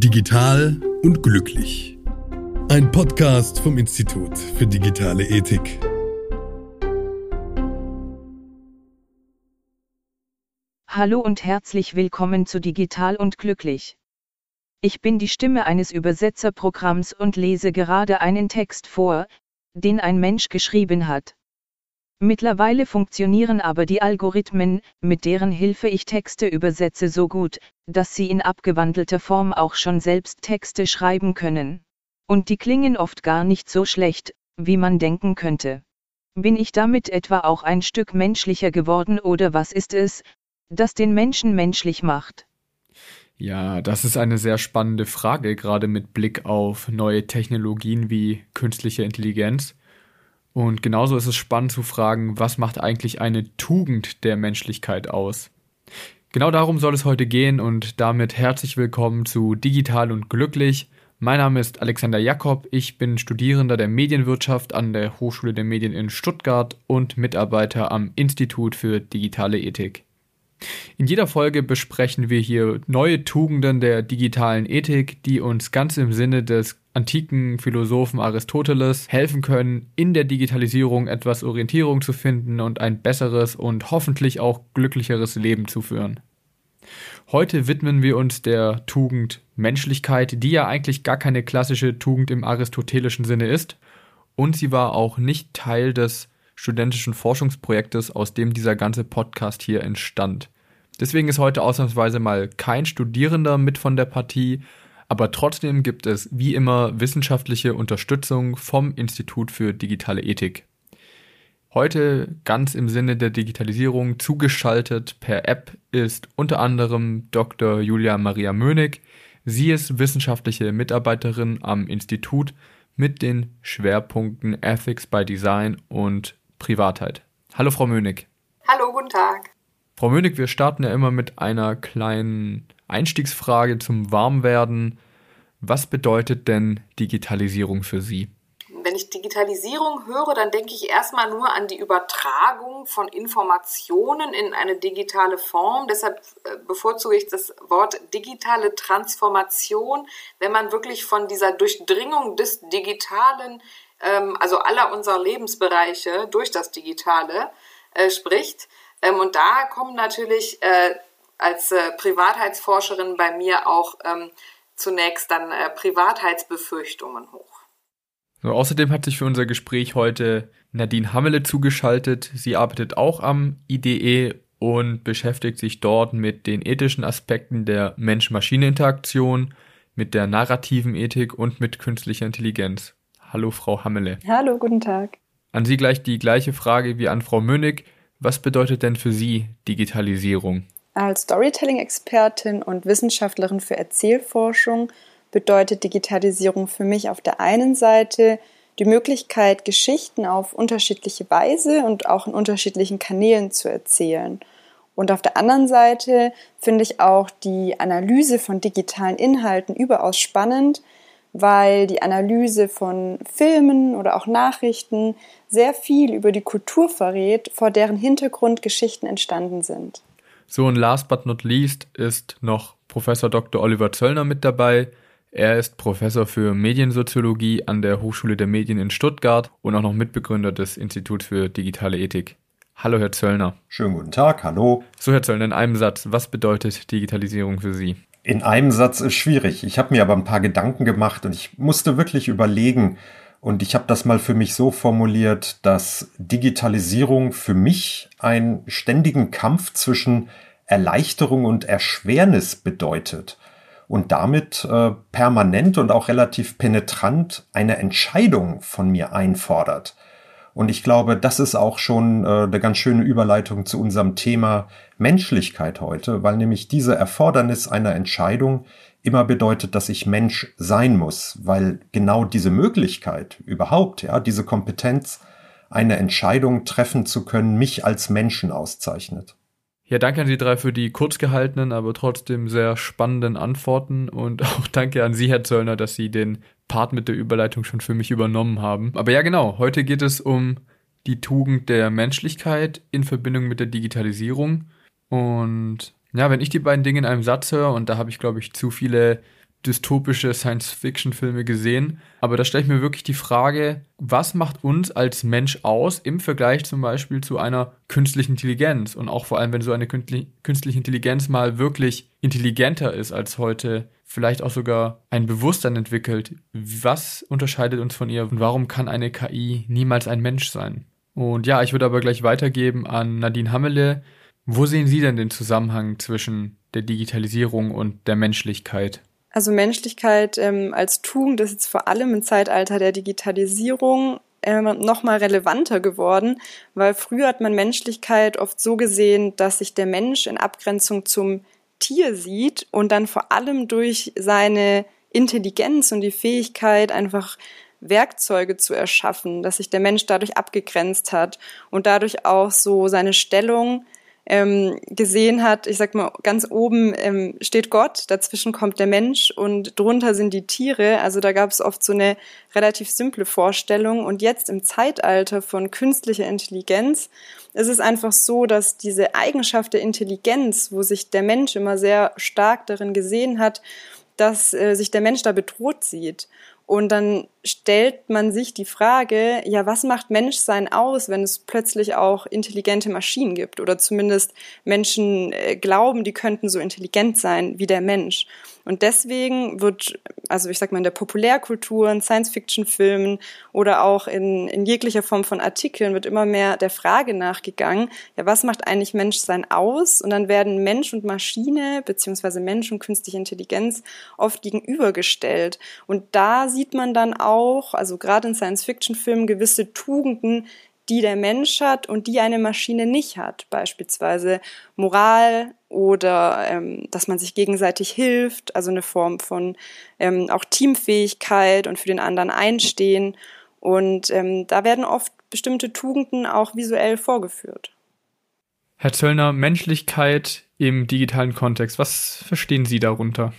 Digital und glücklich. Ein Podcast vom Institut für digitale Ethik. Hallo und herzlich willkommen zu Digital und glücklich. Ich bin die Stimme eines Übersetzerprogramms und lese gerade einen Text vor, den ein Mensch geschrieben hat. Mittlerweile funktionieren aber die Algorithmen, mit deren Hilfe ich Texte übersetze so gut, dass sie in abgewandelter Form auch schon selbst Texte schreiben können. Und die klingen oft gar nicht so schlecht, wie man denken könnte. Bin ich damit etwa auch ein Stück menschlicher geworden oder was ist es, das den Menschen menschlich macht? Ja, das ist eine sehr spannende Frage, gerade mit Blick auf neue Technologien wie künstliche Intelligenz. Und genauso ist es spannend zu fragen, was macht eigentlich eine Tugend der Menschlichkeit aus? Genau darum soll es heute gehen und damit herzlich willkommen zu Digital und Glücklich. Mein Name ist Alexander Jakob, ich bin Studierender der Medienwirtschaft an der Hochschule der Medien in Stuttgart und Mitarbeiter am Institut für digitale Ethik. In jeder Folge besprechen wir hier neue Tugenden der digitalen Ethik, die uns ganz im Sinne des antiken Philosophen Aristoteles helfen können, in der Digitalisierung etwas Orientierung zu finden und ein besseres und hoffentlich auch glücklicheres Leben zu führen. Heute widmen wir uns der Tugend Menschlichkeit, die ja eigentlich gar keine klassische Tugend im aristotelischen Sinne ist, und sie war auch nicht Teil des studentischen Forschungsprojektes, aus dem dieser ganze Podcast hier entstand. Deswegen ist heute ausnahmsweise mal kein Studierender mit von der Partie, aber trotzdem gibt es wie immer wissenschaftliche Unterstützung vom Institut für digitale Ethik. Heute ganz im Sinne der Digitalisierung zugeschaltet per App ist unter anderem Dr. Julia Maria Mönig. Sie ist wissenschaftliche Mitarbeiterin am Institut mit den Schwerpunkten Ethics by Design und Privatheit. Hallo Frau Mönig. Hallo, guten Tag. Frau Mönig, wir starten ja immer mit einer kleinen Einstiegsfrage zum Warmwerden. Was bedeutet denn Digitalisierung für Sie? Wenn ich Digitalisierung höre, dann denke ich erstmal nur an die Übertragung von Informationen in eine digitale Form. Deshalb äh, bevorzuge ich das Wort digitale Transformation, wenn man wirklich von dieser Durchdringung des Digitalen, ähm, also aller unserer Lebensbereiche durch das Digitale äh, spricht. Ähm, und da kommen natürlich äh, als Privatheitsforscherin bei mir auch ähm, zunächst dann äh, Privatheitsbefürchtungen hoch. So, außerdem hat sich für unser Gespräch heute Nadine Hammele zugeschaltet. Sie arbeitet auch am IDE und beschäftigt sich dort mit den ethischen Aspekten der Mensch-Maschine-Interaktion, mit der narrativen Ethik und mit künstlicher Intelligenz. Hallo, Frau Hammele. Hallo, guten Tag. An Sie gleich die gleiche Frage wie an Frau Mönig. Was bedeutet denn für Sie Digitalisierung? Als Storytelling-Expertin und Wissenschaftlerin für Erzählforschung bedeutet Digitalisierung für mich auf der einen Seite die Möglichkeit, Geschichten auf unterschiedliche Weise und auch in unterschiedlichen Kanälen zu erzählen. Und auf der anderen Seite finde ich auch die Analyse von digitalen Inhalten überaus spannend, weil die Analyse von Filmen oder auch Nachrichten sehr viel über die Kultur verrät, vor deren Hintergrund Geschichten entstanden sind. So und last but not least ist noch Professor Dr. Oliver Zöllner mit dabei. Er ist Professor für Mediensoziologie an der Hochschule der Medien in Stuttgart und auch noch Mitbegründer des Instituts für digitale Ethik. Hallo, Herr Zöllner. Schönen guten Tag, hallo. So, Herr Zöllner, in einem Satz, was bedeutet Digitalisierung für Sie? In einem Satz ist schwierig. Ich habe mir aber ein paar Gedanken gemacht und ich musste wirklich überlegen, und ich habe das mal für mich so formuliert, dass Digitalisierung für mich einen ständigen Kampf zwischen Erleichterung und Erschwernis bedeutet und damit äh, permanent und auch relativ penetrant eine Entscheidung von mir einfordert. Und ich glaube, das ist auch schon äh, eine ganz schöne Überleitung zu unserem Thema Menschlichkeit heute, weil nämlich diese Erfordernis einer Entscheidung immer bedeutet, dass ich Mensch sein muss, weil genau diese Möglichkeit überhaupt, ja, diese Kompetenz, eine Entscheidung treffen zu können, mich als Menschen auszeichnet. Ja, danke an Sie drei für die kurz gehaltenen, aber trotzdem sehr spannenden Antworten und auch danke an Sie, Herr Zöllner, dass Sie den Part mit der Überleitung schon für mich übernommen haben. Aber ja, genau, heute geht es um die Tugend der Menschlichkeit in Verbindung mit der Digitalisierung und ja, wenn ich die beiden Dinge in einem Satz höre, und da habe ich, glaube ich, zu viele dystopische Science-Fiction-Filme gesehen, aber da stelle ich mir wirklich die Frage, was macht uns als Mensch aus im Vergleich zum Beispiel zu einer künstlichen Intelligenz? Und auch vor allem, wenn so eine künstliche Intelligenz mal wirklich intelligenter ist als heute, vielleicht auch sogar ein Bewusstsein entwickelt. Was unterscheidet uns von ihr und warum kann eine KI niemals ein Mensch sein? Und ja, ich würde aber gleich weitergeben an Nadine Hammele. Wo sehen Sie denn den Zusammenhang zwischen der Digitalisierung und der Menschlichkeit? Also Menschlichkeit ähm, als Tugend ist jetzt vor allem im Zeitalter der Digitalisierung äh, noch mal relevanter geworden, weil früher hat man Menschlichkeit oft so gesehen, dass sich der Mensch in Abgrenzung zum Tier sieht und dann vor allem durch seine Intelligenz und die Fähigkeit einfach Werkzeuge zu erschaffen, dass sich der Mensch dadurch abgegrenzt hat und dadurch auch so seine Stellung ähm, gesehen hat, ich sag mal, ganz oben ähm, steht Gott, dazwischen kommt der Mensch und drunter sind die Tiere. Also da gab es oft so eine relativ simple Vorstellung. Und jetzt im Zeitalter von künstlicher Intelligenz ist es einfach so, dass diese Eigenschaft der Intelligenz, wo sich der Mensch immer sehr stark darin gesehen hat, dass äh, sich der Mensch da bedroht sieht. Und dann stellt man sich die Frage, ja, was macht Menschsein aus, wenn es plötzlich auch intelligente Maschinen gibt oder zumindest Menschen äh, glauben, die könnten so intelligent sein wie der Mensch. Und deswegen wird, also ich sag mal in der Populärkultur, in Science-Fiction-Filmen oder auch in, in jeglicher Form von Artikeln wird immer mehr der Frage nachgegangen, ja, was macht eigentlich Menschsein aus? Und dann werden Mensch und Maschine beziehungsweise Mensch und künstliche Intelligenz oft gegenübergestellt. Und da sieht man dann auch, also gerade in Science-Fiction-Filmen, gewisse Tugenden, die der Mensch hat und die eine Maschine nicht hat. Beispielsweise Moral oder ähm, dass man sich gegenseitig hilft, also eine Form von ähm, auch Teamfähigkeit und für den anderen einstehen. Und ähm, da werden oft bestimmte Tugenden auch visuell vorgeführt. Herr Zöllner, Menschlichkeit im digitalen Kontext, was verstehen Sie darunter?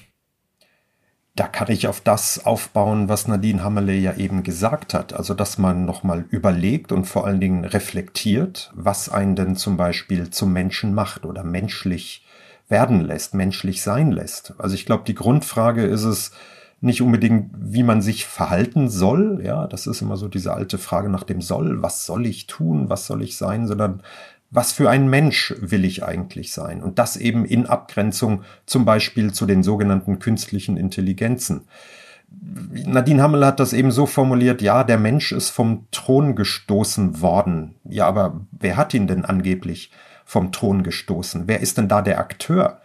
Da kann ich auf das aufbauen, was Nadine Hammerle ja eben gesagt hat. Also, dass man nochmal überlegt und vor allen Dingen reflektiert, was einen denn zum Beispiel zum Menschen macht oder menschlich werden lässt, menschlich sein lässt. Also, ich glaube, die Grundfrage ist es, nicht unbedingt, wie man sich verhalten soll. Ja, das ist immer so diese alte Frage nach dem Soll. Was soll ich tun? Was soll ich sein? Sondern was für ein Mensch will ich eigentlich sein? Und das eben in Abgrenzung zum Beispiel zu den sogenannten künstlichen Intelligenzen. Nadine Hammel hat das eben so formuliert, ja, der Mensch ist vom Thron gestoßen worden. Ja, aber wer hat ihn denn angeblich vom Thron gestoßen? Wer ist denn da der Akteur?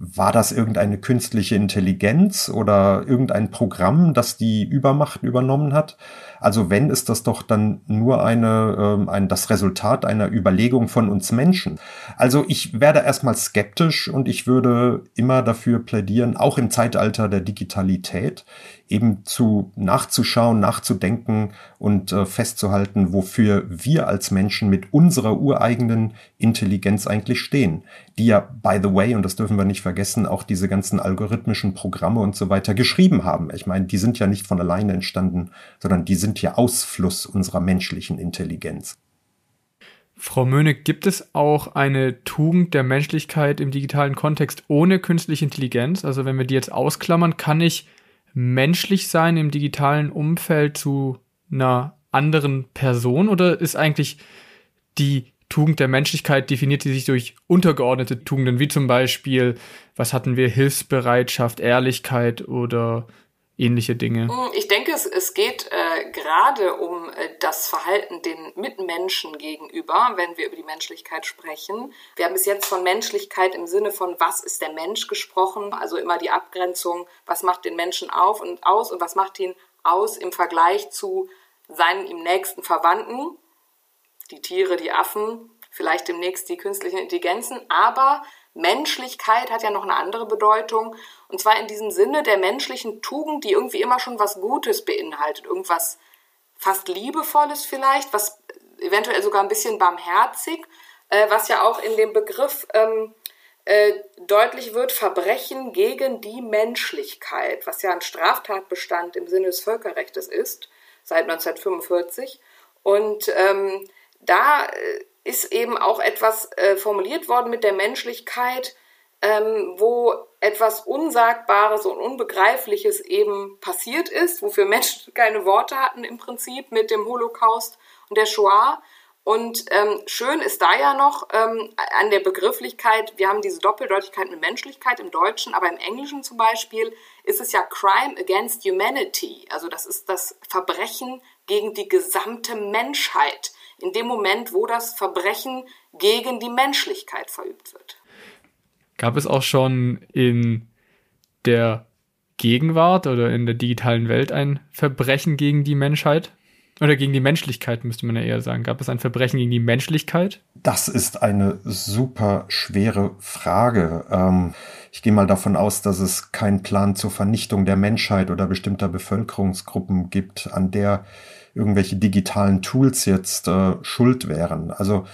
War das irgendeine künstliche Intelligenz oder irgendein Programm, das die Übermacht übernommen hat? Also wenn, ist das doch dann nur eine, äh, ein, das Resultat einer Überlegung von uns Menschen. Also ich werde erstmal skeptisch und ich würde immer dafür plädieren, auch im Zeitalter der Digitalität, eben zu nachzuschauen, nachzudenken und äh, festzuhalten, wofür wir als Menschen mit unserer ureigenen Intelligenz eigentlich stehen. Die ja, by the way, und das dürfen wir nicht vergessen, auch diese ganzen algorithmischen Programme und so weiter geschrieben haben. Ich meine, die sind ja nicht von alleine entstanden, sondern die sind ja Ausfluss unserer menschlichen Intelligenz. Frau Möhnig, gibt es auch eine Tugend der Menschlichkeit im digitalen Kontext ohne künstliche Intelligenz? Also wenn wir die jetzt ausklammern, kann ich menschlich sein im digitalen Umfeld zu einer anderen Person? Oder ist eigentlich die Tugend der Menschlichkeit definiert sie sich durch untergeordnete Tugenden, wie zum Beispiel, was hatten wir, Hilfsbereitschaft, Ehrlichkeit oder ähnliche Dinge? Hm, ich denke, es, es geht äh, gerade um äh, das Verhalten den Mitmenschen gegenüber, wenn wir über die Menschlichkeit sprechen. Wir haben bis jetzt von Menschlichkeit im Sinne von, was ist der Mensch gesprochen, also immer die Abgrenzung, was macht den Menschen auf und aus und was macht ihn aus im Vergleich zu seinen ihm nächsten Verwandten, die Tiere, die Affen, vielleicht demnächst die künstlichen Intelligenzen, aber Menschlichkeit hat ja noch eine andere Bedeutung. Und zwar in diesem Sinne der menschlichen Tugend, die irgendwie immer schon was Gutes beinhaltet. Irgendwas fast Liebevolles vielleicht, was eventuell sogar ein bisschen barmherzig, äh, was ja auch in dem Begriff ähm, äh, deutlich wird, Verbrechen gegen die Menschlichkeit, was ja ein Straftatbestand im Sinne des Völkerrechts ist, seit 1945. Und ähm, da äh, ist eben auch etwas äh, formuliert worden mit der Menschlichkeit, ähm, wo etwas Unsagbares und Unbegreifliches eben passiert ist, wofür Menschen keine Worte hatten im Prinzip mit dem Holocaust und der Shoah. Und ähm, schön ist da ja noch ähm, an der Begrifflichkeit, wir haben diese Doppeldeutigkeit mit Menschlichkeit im Deutschen, aber im Englischen zum Beispiel ist es ja Crime against Humanity. Also das ist das Verbrechen gegen die gesamte Menschheit. In dem Moment, wo das Verbrechen gegen die Menschlichkeit verübt wird. Gab es auch schon in der Gegenwart oder in der digitalen Welt ein Verbrechen gegen die Menschheit? Oder gegen die Menschlichkeit, müsste man ja eher sagen. Gab es ein Verbrechen gegen die Menschlichkeit? Das ist eine super schwere Frage. Ähm, ich gehe mal davon aus, dass es keinen Plan zur Vernichtung der Menschheit oder bestimmter Bevölkerungsgruppen gibt, an der irgendwelche digitalen Tools jetzt äh, schuld wären. Also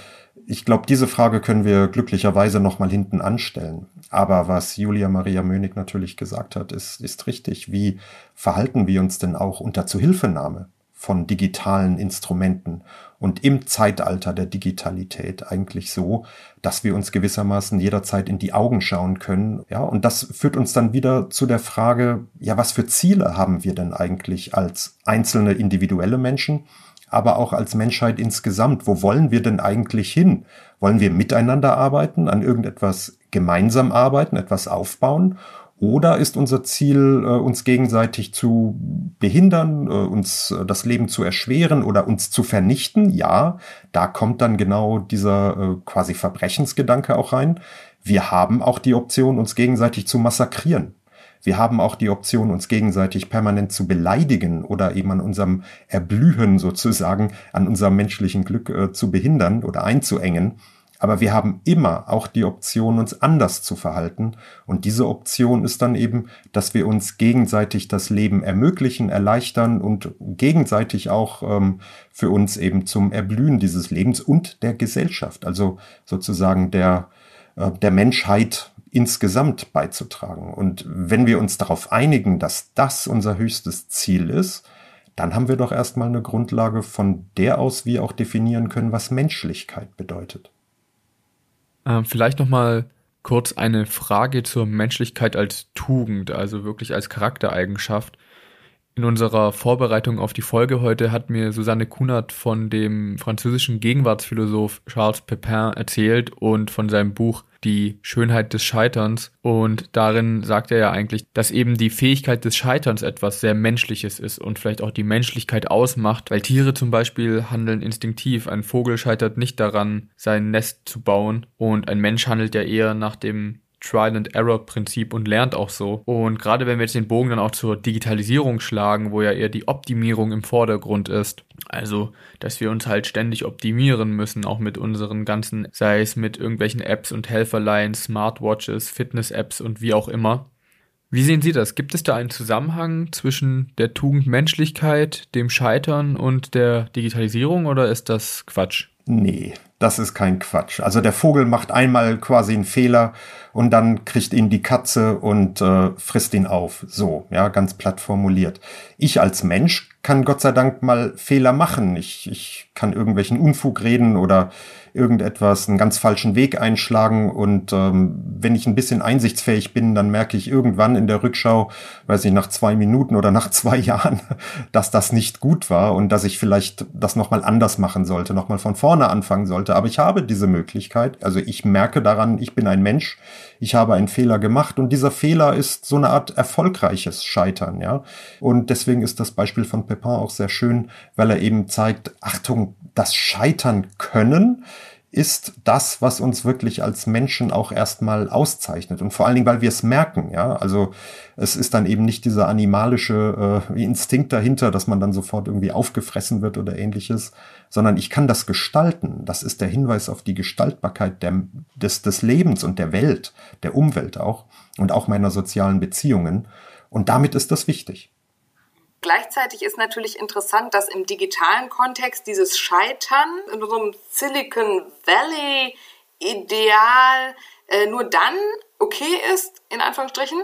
ich glaube, diese Frage können wir glücklicherweise nochmal hinten anstellen. Aber was Julia Maria Mönig natürlich gesagt hat, ist, ist richtig. Wie verhalten wir uns denn auch unter Zuhilfenahme von digitalen Instrumenten und im Zeitalter der Digitalität eigentlich so, dass wir uns gewissermaßen jederzeit in die Augen schauen können. Ja, und das führt uns dann wieder zu der Frage, ja, was für Ziele haben wir denn eigentlich als einzelne individuelle Menschen, aber auch als Menschheit insgesamt? Wo wollen wir denn eigentlich hin? Wollen wir miteinander arbeiten, an irgendetwas gemeinsam arbeiten, etwas aufbauen? Oder ist unser Ziel, äh, uns gegenseitig zu behindern, äh, uns äh, das Leben zu erschweren oder uns zu vernichten? Ja, da kommt dann genau dieser quasi Verbrechensgedanke auch rein. Wir haben auch die Option, uns gegenseitig zu massakrieren. Wir haben auch die Option, uns gegenseitig permanent zu beleidigen oder eben an unserem Erblühen sozusagen, an unserem menschlichen Glück äh, zu behindern oder einzuengen. Aber wir haben immer auch die Option, uns anders zu verhalten. Und diese Option ist dann eben, dass wir uns gegenseitig das Leben ermöglichen, erleichtern und gegenseitig auch ähm, für uns eben zum Erblühen dieses Lebens und der Gesellschaft, also sozusagen der, äh, der Menschheit insgesamt beizutragen. Und wenn wir uns darauf einigen, dass das unser höchstes Ziel ist, dann haben wir doch erstmal eine Grundlage, von der aus wir auch definieren können, was Menschlichkeit bedeutet. Ähm, vielleicht nochmal kurz eine Frage zur Menschlichkeit als Tugend, also wirklich als Charaktereigenschaft. In unserer Vorbereitung auf die Folge heute hat mir Susanne Kunert von dem französischen Gegenwartsphilosoph Charles Pepin erzählt und von seinem Buch Die Schönheit des Scheiterns. Und darin sagt er ja eigentlich, dass eben die Fähigkeit des Scheiterns etwas sehr Menschliches ist und vielleicht auch die Menschlichkeit ausmacht, weil Tiere zum Beispiel handeln instinktiv. Ein Vogel scheitert nicht daran, sein Nest zu bauen und ein Mensch handelt ja eher nach dem Trial-and-Error-Prinzip und lernt auch so. Und gerade wenn wir jetzt den Bogen dann auch zur Digitalisierung schlagen, wo ja eher die Optimierung im Vordergrund ist, also dass wir uns halt ständig optimieren müssen, auch mit unseren ganzen, sei es mit irgendwelchen Apps und Helferlein, Smartwatches, Fitness-Apps und wie auch immer. Wie sehen Sie das? Gibt es da einen Zusammenhang zwischen der Tugend Menschlichkeit, dem Scheitern und der Digitalisierung oder ist das Quatsch? Nee, das ist kein Quatsch. Also der Vogel macht einmal quasi einen Fehler und dann kriegt ihn die Katze und äh, frisst ihn auf. So, ja, ganz platt formuliert. Ich als Mensch kann Gott sei Dank mal Fehler machen. Ich, ich kann irgendwelchen Unfug reden oder irgendetwas, einen ganz falschen Weg einschlagen. Und ähm, wenn ich ein bisschen einsichtsfähig bin, dann merke ich irgendwann in der Rückschau, weiß ich, nach zwei Minuten oder nach zwei Jahren, dass das nicht gut war und dass ich vielleicht das nochmal anders machen sollte, nochmal von vorne anfangen sollte. Aber ich habe diese Möglichkeit. Also ich merke daran, ich bin ein Mensch, ich habe einen Fehler gemacht und dieser Fehler ist so eine Art erfolgreiches Scheitern, ja. Und deswegen ist das Beispiel von Pepin auch sehr schön, weil er eben zeigt, Achtung, das Scheitern können ist das, was uns wirklich als Menschen auch erstmal auszeichnet. Und vor allen Dingen, weil wir es merken, ja. Also es ist dann eben nicht dieser animalische äh, Instinkt dahinter, dass man dann sofort irgendwie aufgefressen wird oder ähnliches, sondern ich kann das gestalten. Das ist der Hinweis auf die Gestaltbarkeit der, des, des Lebens und der Welt, der Umwelt auch und auch meiner sozialen Beziehungen. Und damit ist das wichtig. Gleichzeitig ist natürlich interessant, dass im digitalen Kontext dieses Scheitern in einem Silicon Valley Ideal äh, nur dann okay ist, in Anführungsstrichen,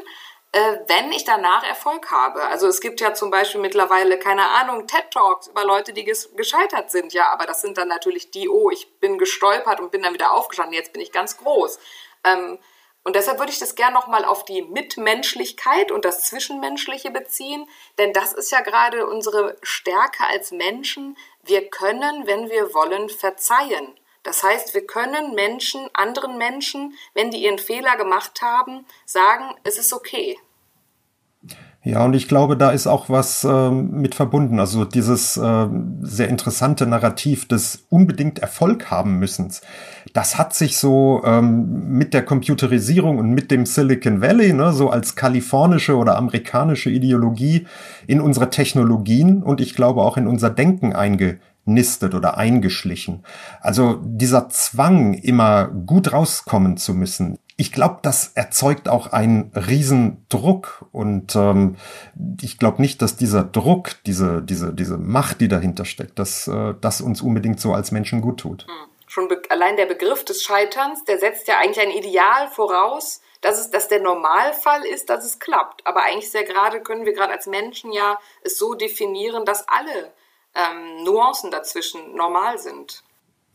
äh, wenn ich danach Erfolg habe. Also es gibt ja zum Beispiel mittlerweile, keine Ahnung, TED Talks über Leute, die gescheitert sind, ja, aber das sind dann natürlich die, oh, ich bin gestolpert und bin dann wieder aufgestanden, jetzt bin ich ganz groß. Ähm, Und deshalb würde ich das gerne nochmal auf die Mitmenschlichkeit und das Zwischenmenschliche beziehen, denn das ist ja gerade unsere Stärke als Menschen. Wir können, wenn wir wollen, verzeihen. Das heißt, wir können Menschen, anderen Menschen, wenn die ihren Fehler gemacht haben, sagen, es ist okay. Ja, und ich glaube, da ist auch was ähm, mit verbunden. Also dieses äh, sehr interessante Narrativ des unbedingt Erfolg haben müssens. Das hat sich so ähm, mit der Computerisierung und mit dem Silicon Valley, ne, so als kalifornische oder amerikanische Ideologie in unsere Technologien und ich glaube auch in unser Denken eingenistet oder eingeschlichen. Also dieser Zwang, immer gut rauskommen zu müssen, ich glaube, das erzeugt auch einen Riesendruck und ähm, ich glaube nicht, dass dieser Druck, diese, diese, diese Macht, die dahinter steckt, dass äh, das uns unbedingt so als Menschen gut tut. Hm. Schon allein der Begriff des Scheiterns, der setzt ja eigentlich ein Ideal voraus, dass es, dass der Normalfall ist, dass es klappt. Aber eigentlich sehr gerade können wir gerade als Menschen ja es so definieren, dass alle ähm, Nuancen dazwischen normal sind.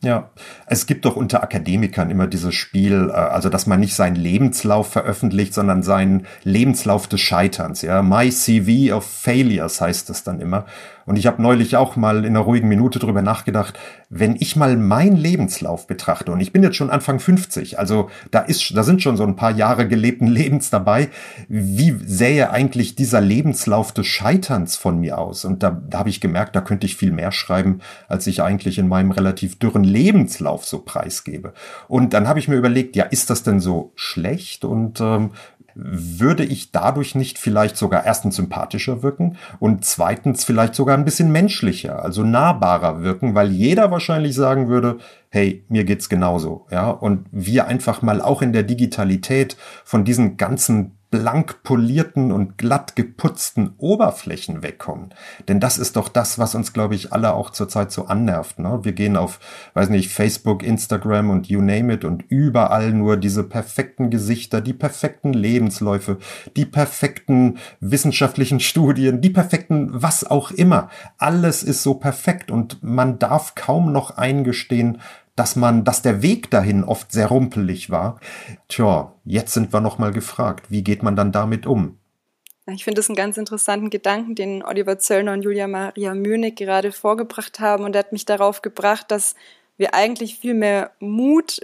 Ja, es gibt doch unter Akademikern immer dieses Spiel, äh, also dass man nicht seinen Lebenslauf veröffentlicht, sondern seinen Lebenslauf des Scheiterns. Ja, My CV of Failures heißt es dann immer. Und ich habe neulich auch mal in einer ruhigen Minute drüber nachgedacht, wenn ich mal meinen Lebenslauf betrachte, und ich bin jetzt schon Anfang 50, also da ist, da sind schon so ein paar Jahre gelebten Lebens dabei, wie sähe eigentlich dieser Lebenslauf des Scheiterns von mir aus? Und da, da habe ich gemerkt, da könnte ich viel mehr schreiben, als ich eigentlich in meinem relativ dürren Lebenslauf so preisgebe. Und dann habe ich mir überlegt, ja, ist das denn so schlecht? Und ähm, würde ich dadurch nicht vielleicht sogar erstens sympathischer wirken und zweitens vielleicht sogar ein bisschen menschlicher, also nahbarer wirken, weil jeder wahrscheinlich sagen würde, hey, mir geht's genauso, ja, und wir einfach mal auch in der Digitalität von diesen ganzen blank polierten und glatt geputzten Oberflächen wegkommen. Denn das ist doch das, was uns, glaube ich, alle auch zurzeit so annervt. Ne? Wir gehen auf, weiß nicht, Facebook, Instagram und you name it und überall nur diese perfekten Gesichter, die perfekten Lebensläufe, die perfekten wissenschaftlichen Studien, die perfekten was auch immer. Alles ist so perfekt und man darf kaum noch eingestehen, dass man, dass der Weg dahin oft sehr rumpelig war. Tja, jetzt sind wir noch mal gefragt, wie geht man dann damit um? Ich finde es einen ganz interessanten Gedanken, den Oliver Zöllner und Julia Maria Münig gerade vorgebracht haben. Und er hat mich darauf gebracht, dass wir eigentlich viel mehr Mut,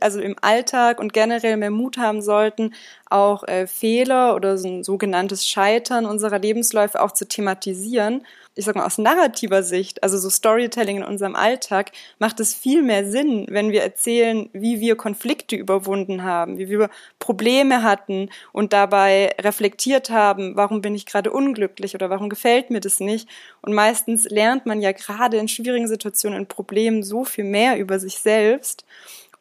also im Alltag und generell mehr Mut haben sollten, auch äh, Fehler oder so ein sogenanntes Scheitern unserer Lebensläufe auch zu thematisieren ich sag mal, aus narrativer Sicht, also so Storytelling in unserem Alltag, macht es viel mehr Sinn, wenn wir erzählen, wie wir Konflikte überwunden haben, wie wir Probleme hatten und dabei reflektiert haben, warum bin ich gerade unglücklich oder warum gefällt mir das nicht. Und meistens lernt man ja gerade in schwierigen Situationen, in Problemen so viel mehr über sich selbst.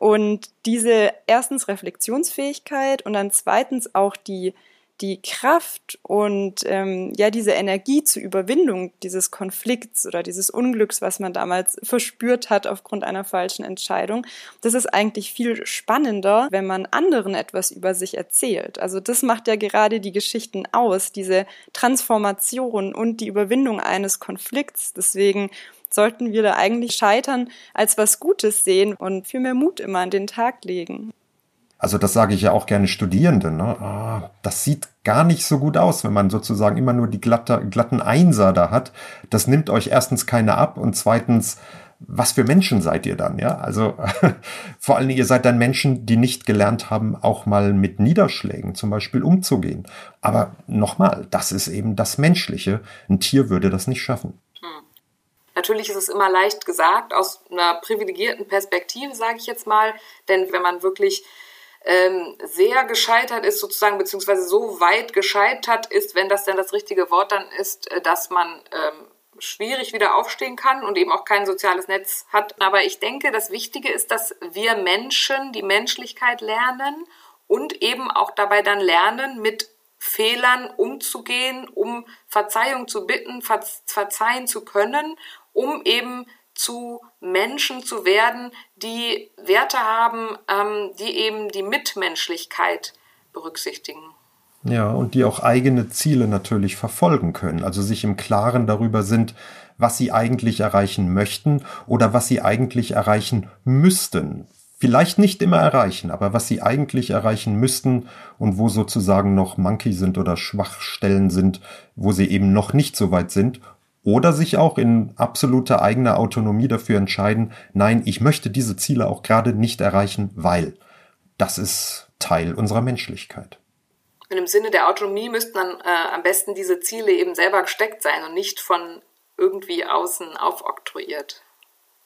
Und diese erstens Reflexionsfähigkeit und dann zweitens auch die die Kraft und ähm, ja diese Energie zur Überwindung dieses Konflikts oder dieses Unglücks, was man damals verspürt hat aufgrund einer falschen Entscheidung, das ist eigentlich viel spannender, wenn man anderen etwas über sich erzählt. Also das macht ja gerade die Geschichten aus, diese Transformation und die Überwindung eines Konflikts. Deswegen sollten wir da eigentlich scheitern als was Gutes sehen und viel mehr Mut immer an den Tag legen. Also das sage ich ja auch gerne Studierenden. Ne? Ah, das sieht gar nicht so gut aus, wenn man sozusagen immer nur die glatte, glatten Einser da hat. Das nimmt euch erstens keine ab und zweitens, was für Menschen seid ihr dann? Ja, also vor allen Dingen, ihr seid dann Menschen, die nicht gelernt haben, auch mal mit Niederschlägen zum Beispiel umzugehen. Aber nochmal, das ist eben das Menschliche. Ein Tier würde das nicht schaffen. Natürlich ist es immer leicht gesagt, aus einer privilegierten Perspektive, sage ich jetzt mal, denn wenn man wirklich ähm, sehr gescheitert ist, sozusagen, beziehungsweise so weit gescheitert ist, wenn das denn das richtige Wort dann ist, äh, dass man ähm, schwierig wieder aufstehen kann und eben auch kein soziales Netz hat. Aber ich denke, das Wichtige ist, dass wir Menschen die Menschlichkeit lernen und eben auch dabei dann lernen, mit Fehlern umzugehen, um Verzeihung zu bitten, verzeihen zu können, um eben zu Menschen zu werden, die Werte haben, ähm, die eben die Mitmenschlichkeit berücksichtigen. Ja, und die auch eigene Ziele natürlich verfolgen können, also sich im Klaren darüber sind, was sie eigentlich erreichen möchten oder was sie eigentlich erreichen müssten. vielleicht nicht immer erreichen, aber was sie eigentlich erreichen müssten und wo sozusagen noch Monkey sind oder Schwachstellen sind, wo sie eben noch nicht so weit sind oder sich auch in absoluter eigener Autonomie dafür entscheiden, nein, ich möchte diese Ziele auch gerade nicht erreichen, weil das ist Teil unserer Menschlichkeit. Und im Sinne der Autonomie müssten dann äh, am besten diese Ziele eben selber gesteckt sein und nicht von irgendwie außen aufoktroyiert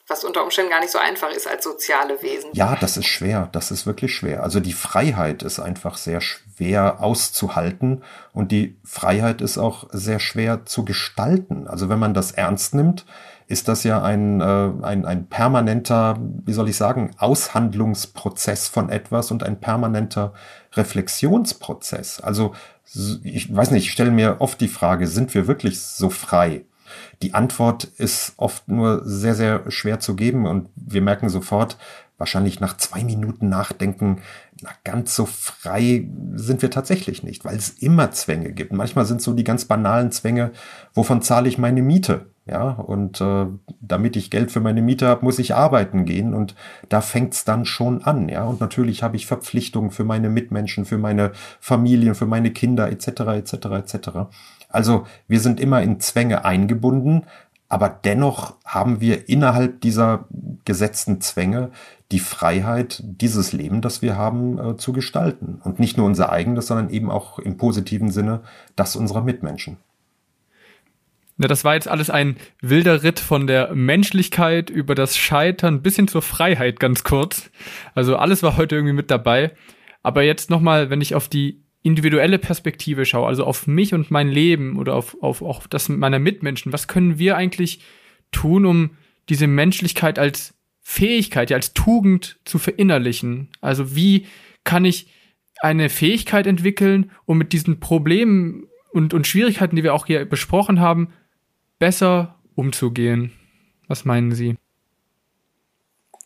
was unter Umständen gar nicht so einfach ist als soziale Wesen. Ja, das ist schwer, das ist wirklich schwer. Also die Freiheit ist einfach sehr schwer auszuhalten und die Freiheit ist auch sehr schwer zu gestalten. Also wenn man das ernst nimmt, ist das ja ein, äh, ein, ein permanenter, wie soll ich sagen, Aushandlungsprozess von etwas und ein permanenter Reflexionsprozess. Also ich weiß nicht, ich stelle mir oft die Frage, sind wir wirklich so frei? Die Antwort ist oft nur sehr, sehr schwer zu geben und wir merken sofort, wahrscheinlich nach zwei Minuten Nachdenken, na, ganz so frei sind wir tatsächlich nicht, weil es immer Zwänge gibt. Manchmal sind so die ganz banalen Zwänge, wovon zahle ich meine Miete? Ja, und äh, damit ich Geld für meine Miete habe, muss ich arbeiten gehen und da fängt's dann schon an, ja. Und natürlich habe ich Verpflichtungen für meine Mitmenschen, für meine Familien, für meine Kinder etc. etc. etc. Also wir sind immer in Zwänge eingebunden, aber dennoch haben wir innerhalb dieser gesetzten Zwänge die Freiheit, dieses Leben, das wir haben, äh, zu gestalten. Und nicht nur unser eigenes, sondern eben auch im positiven Sinne das unserer Mitmenschen. Ja, das war jetzt alles ein wilder Ritt von der Menschlichkeit über das Scheitern bis hin zur Freiheit ganz kurz. Also alles war heute irgendwie mit dabei. Aber jetzt nochmal, wenn ich auf die individuelle Perspektive schaue, also auf mich und mein Leben oder auf, auf auch das meiner Mitmenschen, was können wir eigentlich tun, um diese Menschlichkeit als Fähigkeit, ja, als Tugend zu verinnerlichen? Also wie kann ich eine Fähigkeit entwickeln, um mit diesen Problemen und, und Schwierigkeiten, die wir auch hier besprochen haben, besser umzugehen? Was meinen Sie?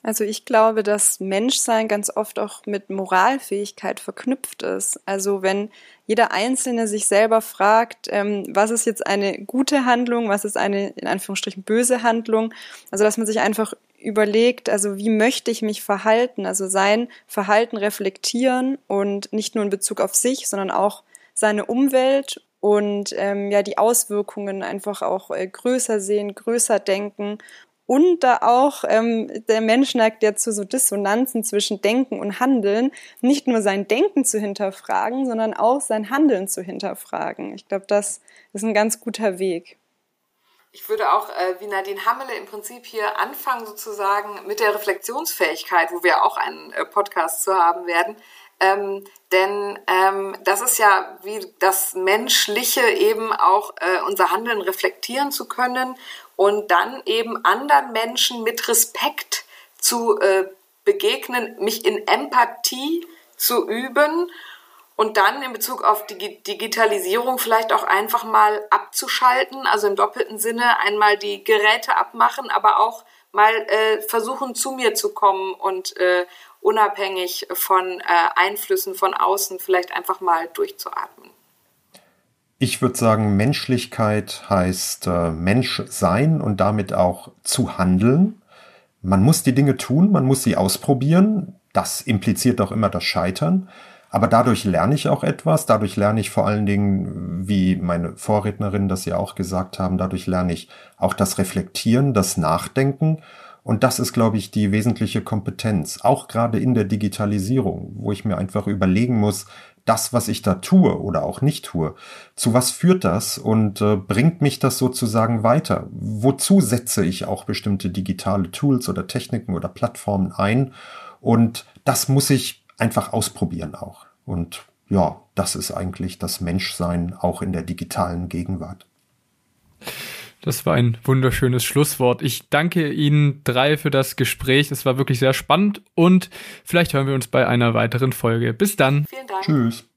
Also ich glaube, dass Menschsein ganz oft auch mit Moralfähigkeit verknüpft ist. Also wenn jeder Einzelne sich selber fragt, ähm, was ist jetzt eine gute Handlung, was ist eine in Anführungsstrichen böse Handlung, also dass man sich einfach überlegt, also wie möchte ich mich verhalten, also sein Verhalten reflektieren und nicht nur in Bezug auf sich, sondern auch seine Umwelt und ähm, ja die Auswirkungen einfach auch äh, größer sehen, größer denken und da auch ähm, der Mensch neigt ja zu so Dissonanzen zwischen Denken und Handeln, nicht nur sein Denken zu hinterfragen, sondern auch sein Handeln zu hinterfragen. Ich glaube, das ist ein ganz guter Weg. Ich würde auch äh, wie Nadine Hammele im Prinzip hier anfangen sozusagen mit der Reflexionsfähigkeit, wo wir auch einen äh, Podcast zu haben werden. Ähm, denn ähm, das ist ja wie das Menschliche eben auch äh, unser Handeln reflektieren zu können und dann eben anderen Menschen mit Respekt zu äh, begegnen, mich in Empathie zu üben und dann in Bezug auf die Digitalisierung vielleicht auch einfach mal abzuschalten, also im doppelten Sinne einmal die Geräte abmachen, aber auch mal äh, versuchen zu mir zu kommen und äh, unabhängig von äh, Einflüssen von außen vielleicht einfach mal durchzuatmen. Ich würde sagen, Menschlichkeit heißt äh, Mensch sein und damit auch zu handeln. Man muss die Dinge tun, man muss sie ausprobieren. Das impliziert auch immer das Scheitern. Aber dadurch lerne ich auch etwas. Dadurch lerne ich vor allen Dingen, wie meine Vorrednerin das ja auch gesagt haben, dadurch lerne ich auch das Reflektieren, das Nachdenken. Und das ist, glaube ich, die wesentliche Kompetenz, auch gerade in der Digitalisierung, wo ich mir einfach überlegen muss, das, was ich da tue oder auch nicht tue, zu was führt das und äh, bringt mich das sozusagen weiter? Wozu setze ich auch bestimmte digitale Tools oder Techniken oder Plattformen ein? Und das muss ich einfach ausprobieren auch. Und ja, das ist eigentlich das Menschsein auch in der digitalen Gegenwart. Das war ein wunderschönes Schlusswort. Ich danke Ihnen drei für das Gespräch. Es war wirklich sehr spannend und vielleicht hören wir uns bei einer weiteren Folge. Bis dann. Vielen Dank. Tschüss.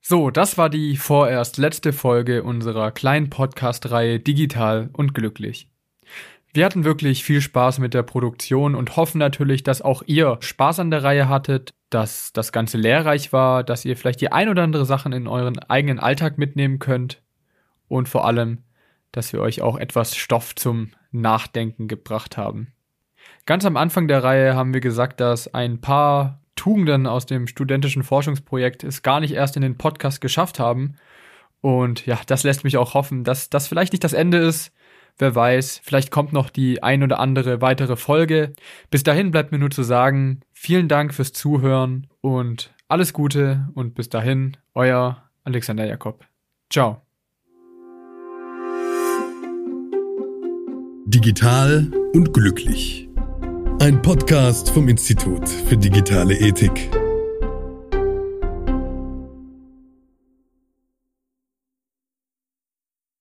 So, das war die vorerst letzte Folge unserer kleinen Podcast-Reihe Digital und Glücklich. Wir hatten wirklich viel Spaß mit der Produktion und hoffen natürlich, dass auch ihr Spaß an der Reihe hattet, dass das Ganze lehrreich war, dass ihr vielleicht die ein oder andere Sachen in euren eigenen Alltag mitnehmen könnt und vor allem, dass wir euch auch etwas Stoff zum Nachdenken gebracht haben. Ganz am Anfang der Reihe haben wir gesagt, dass ein paar Tugenden aus dem studentischen Forschungsprojekt es gar nicht erst in den Podcast geschafft haben. Und ja, das lässt mich auch hoffen, dass das vielleicht nicht das Ende ist. Wer weiß, vielleicht kommt noch die ein oder andere weitere Folge. Bis dahin bleibt mir nur zu sagen, vielen Dank fürs Zuhören und alles Gute und bis dahin, euer Alexander Jakob. Ciao. Digital und glücklich. Ein Podcast vom Institut für digitale Ethik.